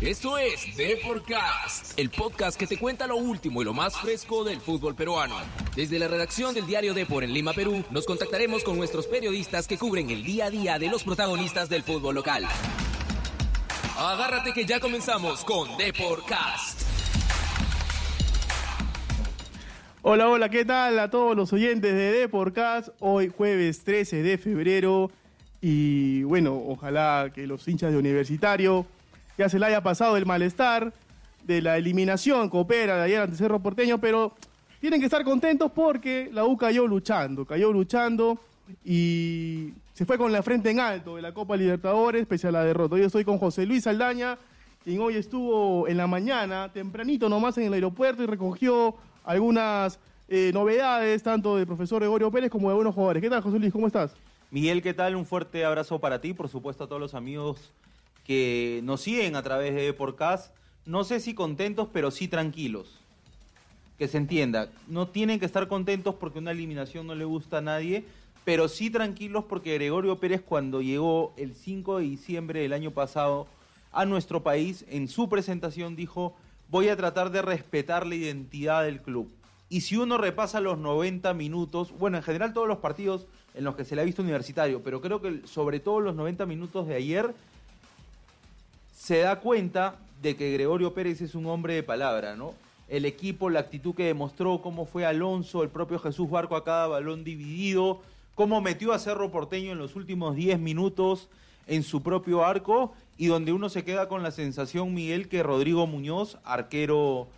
Esto es Deporcast, el podcast que te cuenta lo último y lo más fresco del fútbol peruano. Desde la redacción del diario Depor en Lima, Perú, nos contactaremos con nuestros periodistas que cubren el día a día de los protagonistas del fútbol local. Agárrate que ya comenzamos con Deporcast. Hola, hola, ¿qué tal a todos los oyentes de Deporcast? Hoy jueves 13 de febrero y bueno, ojalá que los hinchas de Universitario ya se le haya pasado el malestar de la eliminación coopera de ayer ante Cerro Porteño, pero tienen que estar contentos porque la U cayó luchando, cayó luchando y se fue con la frente en alto de la Copa Libertadores pese a la derrota. Hoy estoy con José Luis Saldaña, quien hoy estuvo en la mañana, tempranito nomás en el aeropuerto y recogió algunas eh, novedades, tanto del profesor Gregorio Pérez como de algunos jugadores. ¿Qué tal, José Luis? ¿Cómo estás? Miguel, ¿qué tal? Un fuerte abrazo para ti, por supuesto a todos los amigos que nos siguen a través de Podcast. No sé si contentos, pero sí tranquilos. Que se entienda, no tienen que estar contentos porque una eliminación no le gusta a nadie, pero sí tranquilos porque Gregorio Pérez cuando llegó el 5 de diciembre del año pasado a nuestro país, en su presentación dijo, voy a tratar de respetar la identidad del club. Y si uno repasa los 90 minutos, bueno, en general todos los partidos en los que se le ha visto universitario, pero creo que sobre todo los 90 minutos de ayer, se da cuenta de que Gregorio Pérez es un hombre de palabra, ¿no? El equipo, la actitud que demostró, cómo fue Alonso, el propio Jesús Barco a cada balón dividido, cómo metió a Cerro Porteño en los últimos 10 minutos en su propio arco y donde uno se queda con la sensación, Miguel, que Rodrigo Muñoz, arquero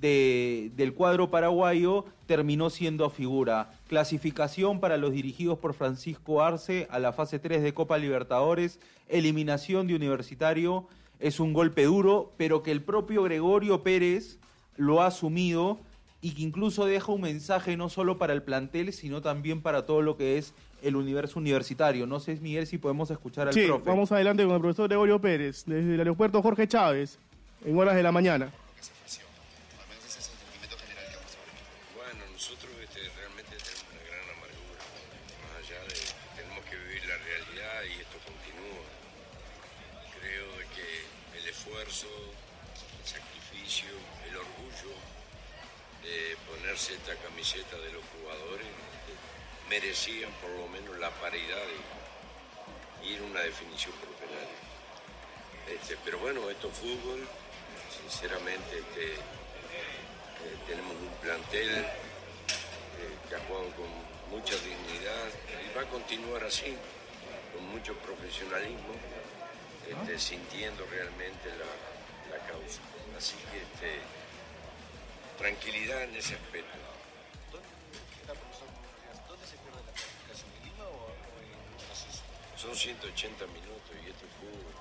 de, del cuadro paraguayo, terminó siendo figura. Clasificación para los dirigidos por Francisco Arce a la fase 3 de Copa Libertadores, eliminación de Universitario, es un golpe duro, pero que el propio Gregorio Pérez lo ha asumido y que incluso deja un mensaje no solo para el plantel, sino también para todo lo que es el universo universitario. No sé, Miguel, si podemos escuchar al sí, profe. vamos adelante con el profesor Gregorio Pérez, desde el aeropuerto Jorge Chávez, en horas de la mañana. Esta camiseta de los jugadores merecían por lo menos la paridad y ir a una definición por penal. Este, pero bueno, esto es fútbol, sinceramente este, eh, tenemos un plantel eh, que ha jugado con mucha dignidad y va a continuar así, con mucho profesionalismo, este, sintiendo realmente la, la causa. Así que este, tranquilidad en ese aspecto. ¿Dónde se pierde la clasificación? ¿En Lima o, en Asís? Son 180 minutos y esto es fútbol.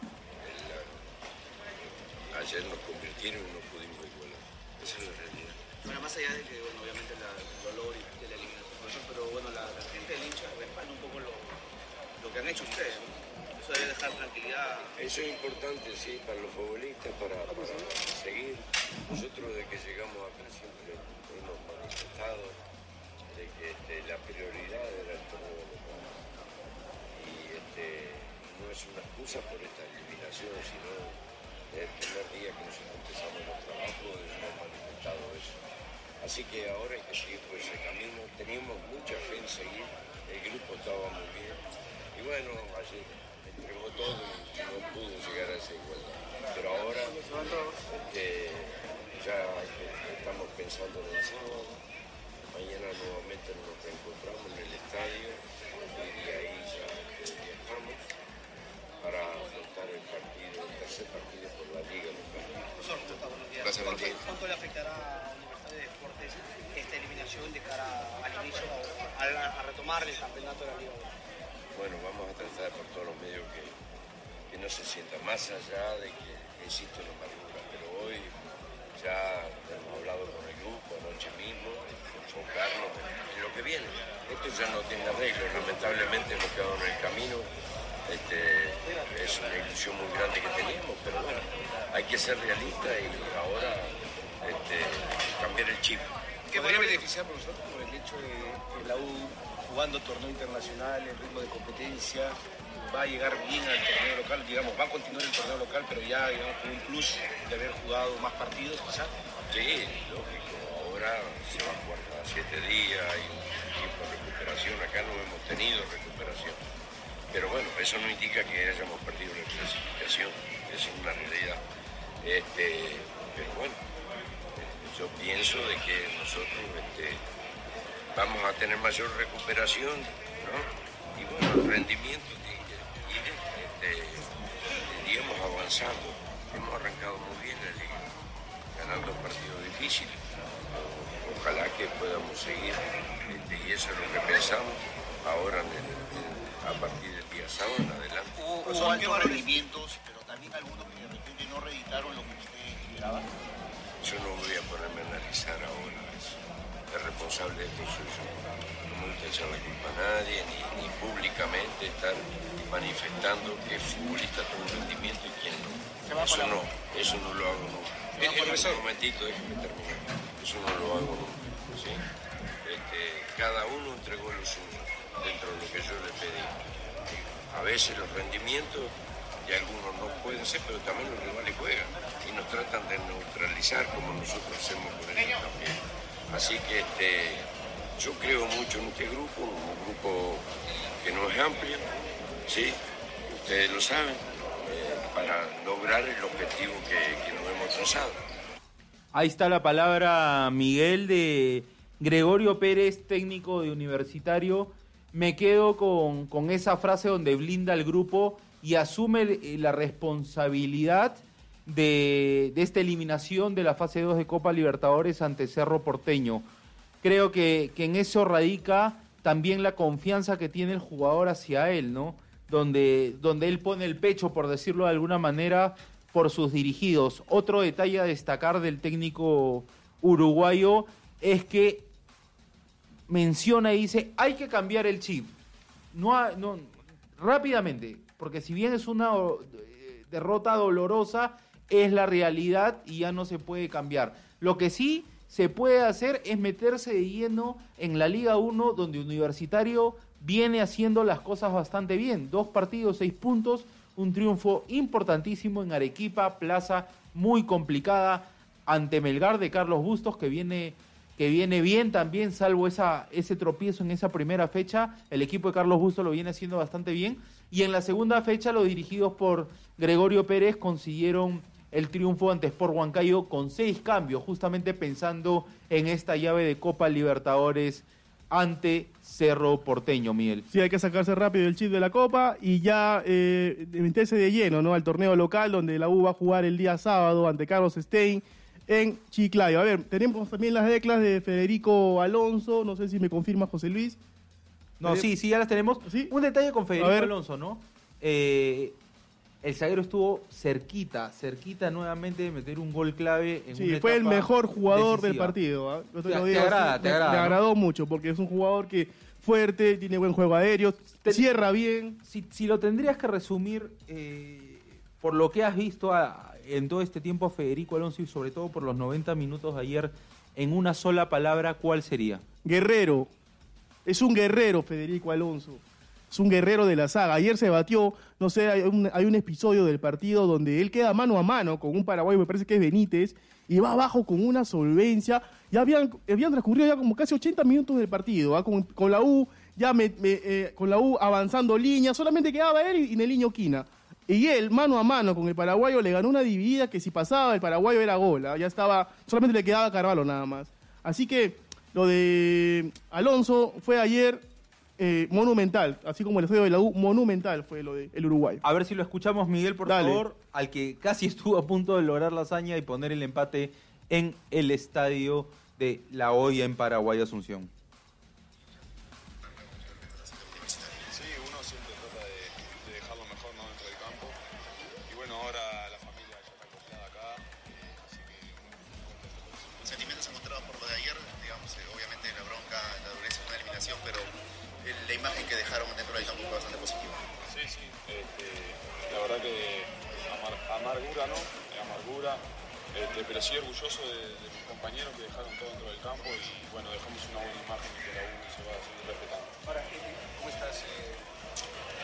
Ayer nos convirtieron y no pudimos igualar. Esa es la realidad. Bueno, más allá de que, bueno, obviamente la, el dolor y de la eliminación, pero bueno, la, la gente del hincha respalda un poco lo, lo que han hecho ustedes, ¿no? Eso debe dejar tranquilidad. Eso es importante, sí, para los futbolistas, para, para seguir. Nosotros desde que llegamos acá siempre hemos manifestado de que este, la prioridad era el torneo local. Y este, no es una excusa por esta eliminación, sino el primer día que nosotros empezamos el trabajo hemos manifestado eso. Así que ahora hay que seguir por ese camino. Teníamos mucha fe en seguir, el grupo estaba muy bien. Y bueno, ayer entregó todo y no pudo llegar a esa igualdad. Pero ahora este, ya estamos pensando en el sábado. Mañana nuevamente nos reencontramos en el estadio y de ahí ya viajamos para afrontar el partido, el tercer partido por la Liga local. Gracias, ¿Cuánto, Martín. cuánto le afectará a Universidad de Deportes esta eliminación de cara al inicio, a retomar el campeonato de la Liga? Bueno, vamos a tratar por todos los medios que, que no se sienta más allá de que existe una amargura, pero hoy ya hemos hablado con el grupo anoche mismo, enfocarnos en, en lo que viene. Esto ya no tiene arreglo, lamentablemente hemos quedado en el camino. Este, es una ilusión muy grande que teníamos, pero bueno, hay que ser realista y ahora este, cambiar el chip. ¿Qué ¿Podría beneficiar, profesor, por el hecho de que la U jugando torneo internacional, el ritmo de competencia, va a llegar bien al torneo local, digamos, va a continuar el torneo local, pero ya, digamos, con un plus de haber jugado más partidos, quizás. Sí, lógico. Ahora se va a jugar cada siete días, hay un tiempo recuperación. Acá no hemos tenido recuperación. Pero bueno, eso no indica que hayamos perdido la clasificación. Es una realidad. Este, pero bueno, yo pienso de que nosotros este, vamos a tener mayor recuperación, ¿no? Y bueno, el rendimiento tiene que ir, este, iríamos avanzando. Hemos arrancado muy bien la liga, ganando partidos difíciles. Ojalá que podamos seguir, este, y eso es lo que pensamos ahora en el- en- a partir del día sábado en adelante. Hubo, hubo altos rendimientos, pero también algunos que de repente no reeditaron lo que usted esperaba. Yo no voy a ponerme a analizar ahora eso. El responsable de esto soy yo. No gusta echar la culpa a nadie, ni, ni públicamente estar manifestando que futbolista tuvo un rendimiento y quién no. Eso no, eso no lo hago nunca. Profesor. Un momentito, déjeme terminar. Eso no lo hago nunca. ¿sí? Este, cada uno entregó lo suyo dentro de lo que yo le pedí. A veces los rendimientos de algunos no pueden ser, pero también los rivales juegan y nos tratan de neutralizar como nosotros hacemos con ellos también. Así que este, yo creo mucho en este grupo, un grupo que no es amplio, ¿sí? ustedes lo saben, eh, para lograr el objetivo que, nos hemos trazado. Ahí está la palabra, Miguel, de Gregorio Pérez, técnico de universitario. Me quedo con, con esa frase donde blinda el grupo y asume el- la responsabilidad de, de esta eliminación de la fase 2 de Copa Libertadores ante Cerro Porteño. Creo que, que en eso radica también la confianza que tiene el jugador hacia él, ¿no? Donde, donde él pone el pecho, por decirlo de alguna manera, por sus dirigidos. Otro detalle a destacar del técnico uruguayo es que menciona y dice, hay que cambiar el chip. No, no rápidamente, porque si bien es una eh, derrota dolorosa, es la realidad y ya no se puede cambiar. Lo que sí se puede hacer es meterse de lleno en la Liga 1, donde Universitario viene haciendo las cosas bastante bien. Dos partidos, seis puntos, un triunfo importantísimo en Arequipa, plaza muy complicada ante Melgar de Carlos Bustos, que viene que viene bien también, salvo ese tropiezo en esa primera fecha. El equipo de Carlos Bustos lo viene haciendo bastante bien. Y en la segunda fecha, los dirigidos por Gregorio Pérez consiguieron el triunfo ante Sport Huancayo con seis cambios, justamente pensando en esta llave de Copa Libertadores ante Cerro Porteño, Miguel. Sí, hay que sacarse rápido el chip de la Copa y ya eh, meterse de lleno ¿no? al torneo local donde la U va a jugar el día sábado ante Carlos Stein en Chiclayo. A ver, tenemos también las declas de Federico Alonso, no sé si me confirma José Luis. No, sí, sí, ya las tenemos. ¿Sí? Un detalle con Federico. Alonso, ¿no? Eh, el zaguero estuvo cerquita, cerquita nuevamente de meter un gol clave en Sí, una fue el etapa mejor jugador del decisiva. partido. ¿ah? Te- lo te agrada, te me- agrada, Me ¿no? agradó mucho porque es un jugador que fuerte, tiene buen juego aéreo, Te- cierra bien. Si, si lo tendrías que resumir eh, por lo que has visto a- en todo este tiempo a Federico Alonso y sobre todo por los 90 minutos de ayer, en una sola palabra, ¿cuál sería? Guerrero. Es un guerrero, Federico Alonso. Es un guerrero de la saga. Ayer se batió, no sé, hay un, hay un episodio del partido donde él queda mano a mano con un paraguayo, me parece que es Benítez, y va abajo con una solvencia. Ya habían, habían transcurrido ya como casi 80 minutos del partido, ¿ah? con, la U, ya me- me- eh, con la U avanzando línea, solamente quedaba él y, y Neliño Quina. Y él, mano a mano con el paraguayo, le ganó una dividida que si pasaba el paraguayo era gol. ¿ah? Ya estaba, solamente le quedaba Carvalho nada más. Así que lo de Alonso fue ayer eh, monumental, así como el estadio de la U, monumental fue lo del uruguayo. A ver si lo escuchamos, Miguel, por Dale. favor, al que casi estuvo a punto de lograr la hazaña y poner el empate en el estadio de La Hoya en Paraguay, Asunción. Amargura, ¿no? Amargura, este, pero sí orgulloso de, de mis compañeros que dejaron todo dentro del campo y bueno, dejamos una buena imagen que la U se va a seguir respetando. Ahora, ¿cómo estás? Eh,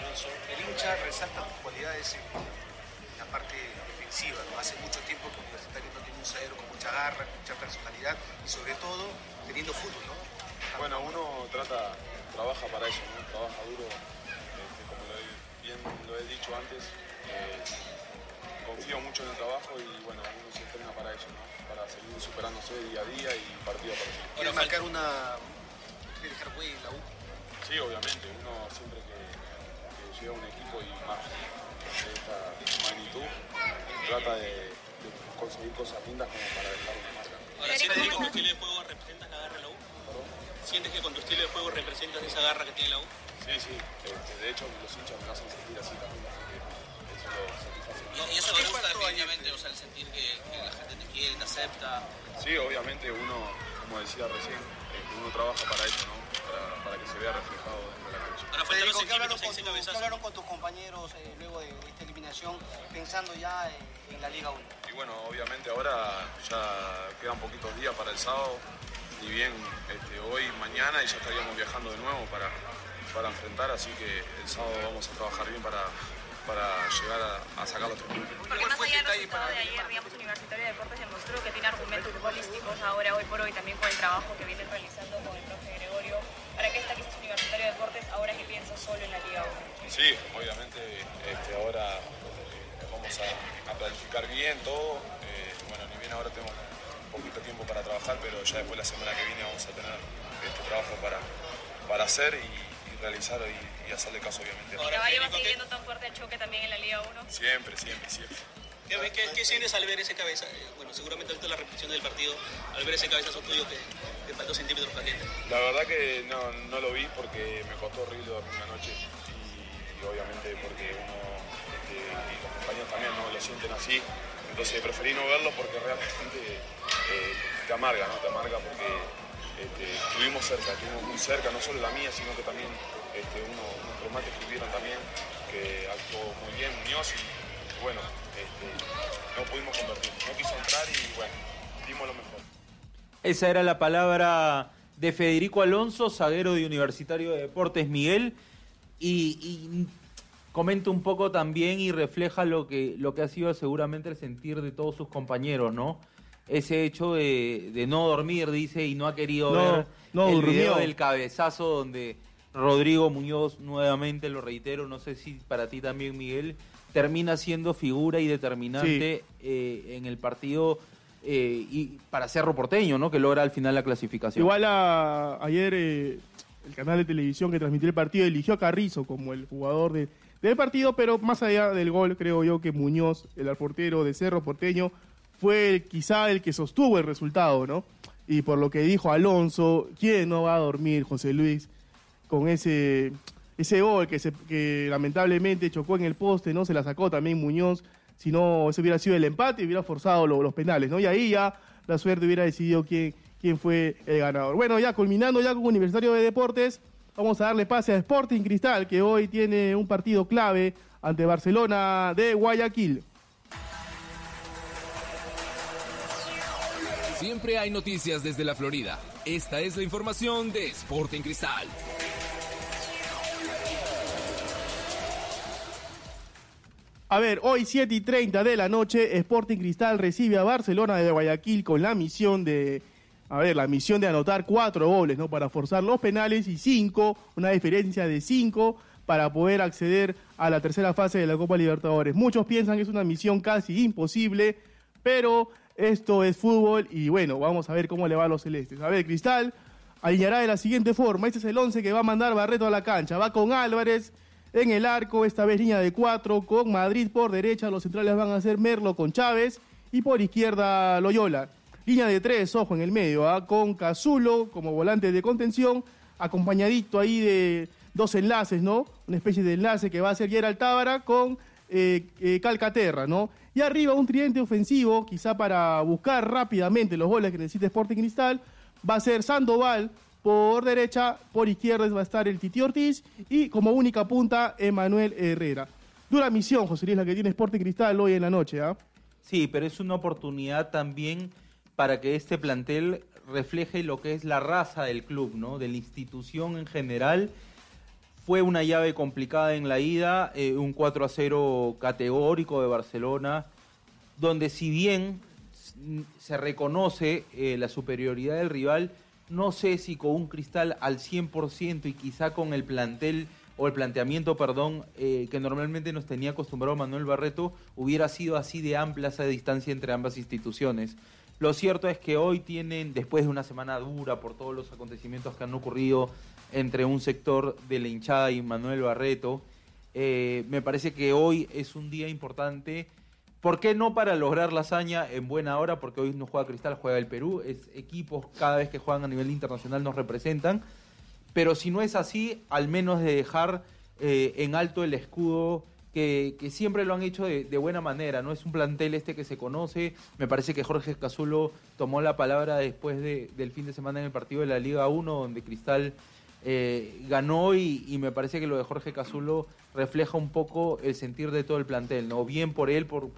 Alonso, el hincha resalta tus cualidades en la parte defensiva. ¿no? Hace mucho tiempo que Universitario no tiene un zaguero con mucha garra, con mucha personalidad y sobre todo teniendo fútbol. ¿no? Bueno, uno trata, trabaja para eso, ¿no? Trabaja duro, este, como lo he, bien lo he dicho antes. eh, confío mucho en el trabajo y bueno, uno se entrena para eso, ¿no? Para seguir superándose día a día y partido a partido. ¿Quieres marcar una... ¿Quieres dejar en la U? Sí, obviamente, uno siempre que, que llega a un equipo y más de esta magnitud, trata de, de conseguir cosas lindas como para dejar una marca. Ahora, ¿sientes que con tu estilo de juego representas la garra de la U? ¿Sientes que con tu estilo de juego representas esa garra que tiene la U? Sí, sí, este, de hecho los hinchas me hacen sentir así también, así que eso lo. Y, y eso te gusta definitivamente, o sea, el sentir que, que la gente te quiere, te acepta. Sí, obviamente uno, como decía recién, este, uno trabaja para eso, ¿no? Para, para que se vea reflejado dentro de la cancha. Ahora Federico, ¿qué hablaron, centímetros, con ese tu- qué cabezazo. hablaron con tus compañeros eh, luego de esta eliminación, pensando ya eh, en la Liga 1? Y bueno, obviamente ahora ya quedan poquitos días para el sábado, y bien este, hoy, mañana, y ya estaríamos viajando de nuevo para, para enfrentar, así que el sábado vamos a trabajar bien para, para llegar a, a sacar los tres puntos. Porque más allá del resultado de ayer, digamos, Universitario de Deportes demostró que tiene argumentos futbolísticos ahora, hoy por hoy, también con el trabajo que viene realizando con el profe Gregorio. ¿Para qué está quizás Universitario de Deportes ahora que piensa solo en la Liga 1? Sí, obviamente este, ahora eh, vamos a, a planificar bien todo. eh, bueno, ni bien ahora tenemos un poquito de tiempo para trabajar, pero ya después la semana que viene vamos a tener este trabajo para, para hacer y, y realizar y, y hacerle caso obviamente. ¿Y Caballo va siguiendo tan fuerte el choque también en la Liga 1? Siempre, siempre, siempre. ¿Qué, qué, qué sientes al ver ese cabeza? eh, Bueno, seguramente visto la repetición del partido, al ver ese cabezazo tuyo que, que faltó centímetros caliente. La verdad que no, no lo vi porque me costó horrible dormir una noche y, y obviamente porque uno este, y los compañeros también no lo sienten así. Entonces preferí no verlo porque realmente eh, te amarga, ¿no? Te amarga porque este, estuvimos cerca, estuvimos muy cerca, no solo la mía, sino que también este, uno, unos remates que hubieron también, que actuó muy bien Muñoz y bueno, este, no pudimos convertir, no quiso entrar y bueno, dimos lo mejor. Esa era la palabra de Federico Alonso, zaguero de Universitario de Deportes Miguel, y, y comenta un poco también y refleja lo que, lo que ha sido seguramente el sentir de todos sus compañeros, ¿no? Ese hecho de, de no dormir, dice, y no ha querido No, ver no el durmió. video del cabezazo donde Rodrigo Muñoz, nuevamente lo reitero, no sé si para ti también, Miguel, termina siendo figura y determinante eh, en el partido eh, y para Cerro Porteño, ¿no? Que logra al final la clasificación. Igual a- ayer eh, el canal de televisión que transmitió el partido eligió a Carrizo como el jugador de- del partido, pero más allá del gol, creo yo que Muñoz, el portero de Cerro Porteño, fue el- quizá el que sostuvo el resultado, ¿no? Y por lo que dijo Alonso, ¿quién no va a dormir, José Luis, con ese, ese gol que, lamentablemente chocó en el poste, ¿no? Se la sacó también Muñoz. Si no, ese hubiera sido el empate y hubiera forzado lo- los penales, ¿no? Y ahí ya la suerte hubiera decidido quién, quién fue el ganador. Bueno, ya culminando ya con Universitario de Deportes, vamos a darle pase a Sporting Cristal, que hoy tiene un partido clave ante Barcelona de Guayaquil. Siempre hay noticias desde la Florida. Esta es la información de Sporting Cristal. A ver, hoy 7 y 30 de la noche, Sporting Cristal recibe a Barcelona de Guayaquil con la misión de, a ver, la misión de anotar cuatro goles, ¿no? Para forzar los penales y cinco, una diferencia de cinco para poder acceder a la tercera fase de la Copa Libertadores. Muchos piensan que es una misión casi imposible, pero esto es fútbol y bueno, vamos a ver cómo le va a los celestes. A ver, Cristal alineará de la siguiente forma. Este es el 11 que va a mandar Barreto a la cancha. Va con Álvarez en el arco, esta vez línea de cuatro, con Madrid por derecha. Los centrales van a ser Merlo con Chávez y por izquierda Loyola. Línea de tres, ojo en el medio, ¿ah? con Cazulo como volante de contención, acompañadito ahí de dos enlaces, ¿no? Una especie de enlace que va a ser Gerald Tábara con eh, eh, Calcaterra, ¿no? Y arriba un tridente ofensivo, quizá para buscar rápidamente los goles que necesita Sporting Cristal, va a ser Sandoval por derecha, por izquierda va a estar el Titi Ortiz y como única punta Emanuel Herrera. Dura misión, José Luis, la que tiene Sporting Cristal hoy en la noche, ¿ah? Sí, pero es una oportunidad también para que este plantel refleje lo que es la raza del club, ¿no? De la institución en general. Fue una llave complicada en la ida, eh, un 4 a 0 categórico de Barcelona, donde si bien se reconoce eh, la superioridad del rival, no sé si con un cristal al 100% y quizá con el plantel o el planteamiento, perdón, eh, que normalmente nos tenía acostumbrado Manuel Barreto, hubiera sido así de amplia esa distancia entre ambas instituciones. Lo cierto es que hoy tienen, después de una semana dura por todos los acontecimientos que han ocurrido entre un sector de la hinchada y Manuel Barreto, eh, me parece que hoy es un día importante. ¿Por qué no para lograr la hazaña en buena hora? Porque hoy no juega Cristal, juega el Perú. Es equipos cada vez que juegan a nivel internacional nos representan. Pero si no es así, al menos de dejar eh, en alto el escudo que, siempre lo han hecho de, buena manera. No es un plantel este que se conoce. Me parece que Jorge Cazulo tomó la palabra después de- del fin de semana en el partido de la Liga 1, donde Cristal eh, ganó y, y me parece que lo de Jorge Cazulo refleja un poco el sentir de todo el plantel, ¿no? Bien por él, por,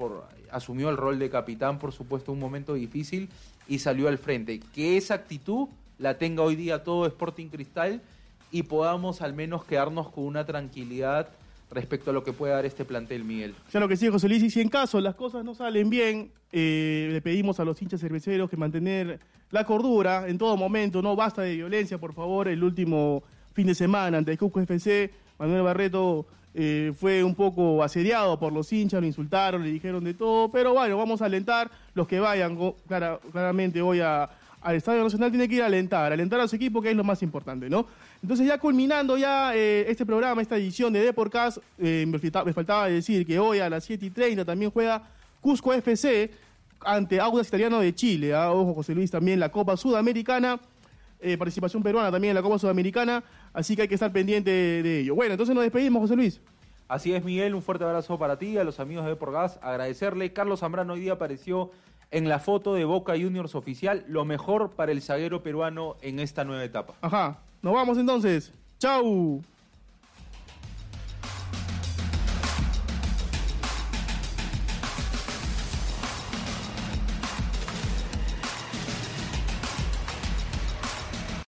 asumió el rol de capitán, por supuesto, un momento difícil y salió al frente. Que esa actitud la tenga hoy día todo Sporting Cristal y podamos al menos quedarnos con una tranquilidad respecto a lo que puede dar este plantel, Miguel. Claro que sí, José Luis, y si en caso las cosas no salen bien, eh, le pedimos a los hinchas cerveceros que mantener la cordura en todo momento, no basta de violencia, por favor. El último fin de semana ante el Cusco FC, Manuel Barreto eh, fue un poco asediado por los hinchas, lo insultaron, le dijeron de todo, pero bueno, vamos a alentar los que vayan claramente hoy al Estadio Nacional, tiene que ir a alentar, alentar a su equipo, que es lo más importante, ¿no? Entonces ya culminando ya eh, este programa, esta edición de Deporcast, eh, me, falta- me faltaba decir que hoy a las 7 y 30 también juega Cusco FC ante Audas Italiano de Chile. ¿ah? Ojo, José Luis, también la Copa Sudamericana, eh, participación peruana también en la Copa Sudamericana, así que hay que estar pendiente de, de ello. Bueno, entonces nos despedimos, José Luis. Así es, Miguel, un fuerte abrazo para ti, a los amigos de Porgas, agradecerle. Carlos Zambrano hoy día apareció en la foto de Boca Juniors oficial, lo mejor para el zaguero peruano en esta nueva etapa. Ajá, nos vamos entonces. Chau.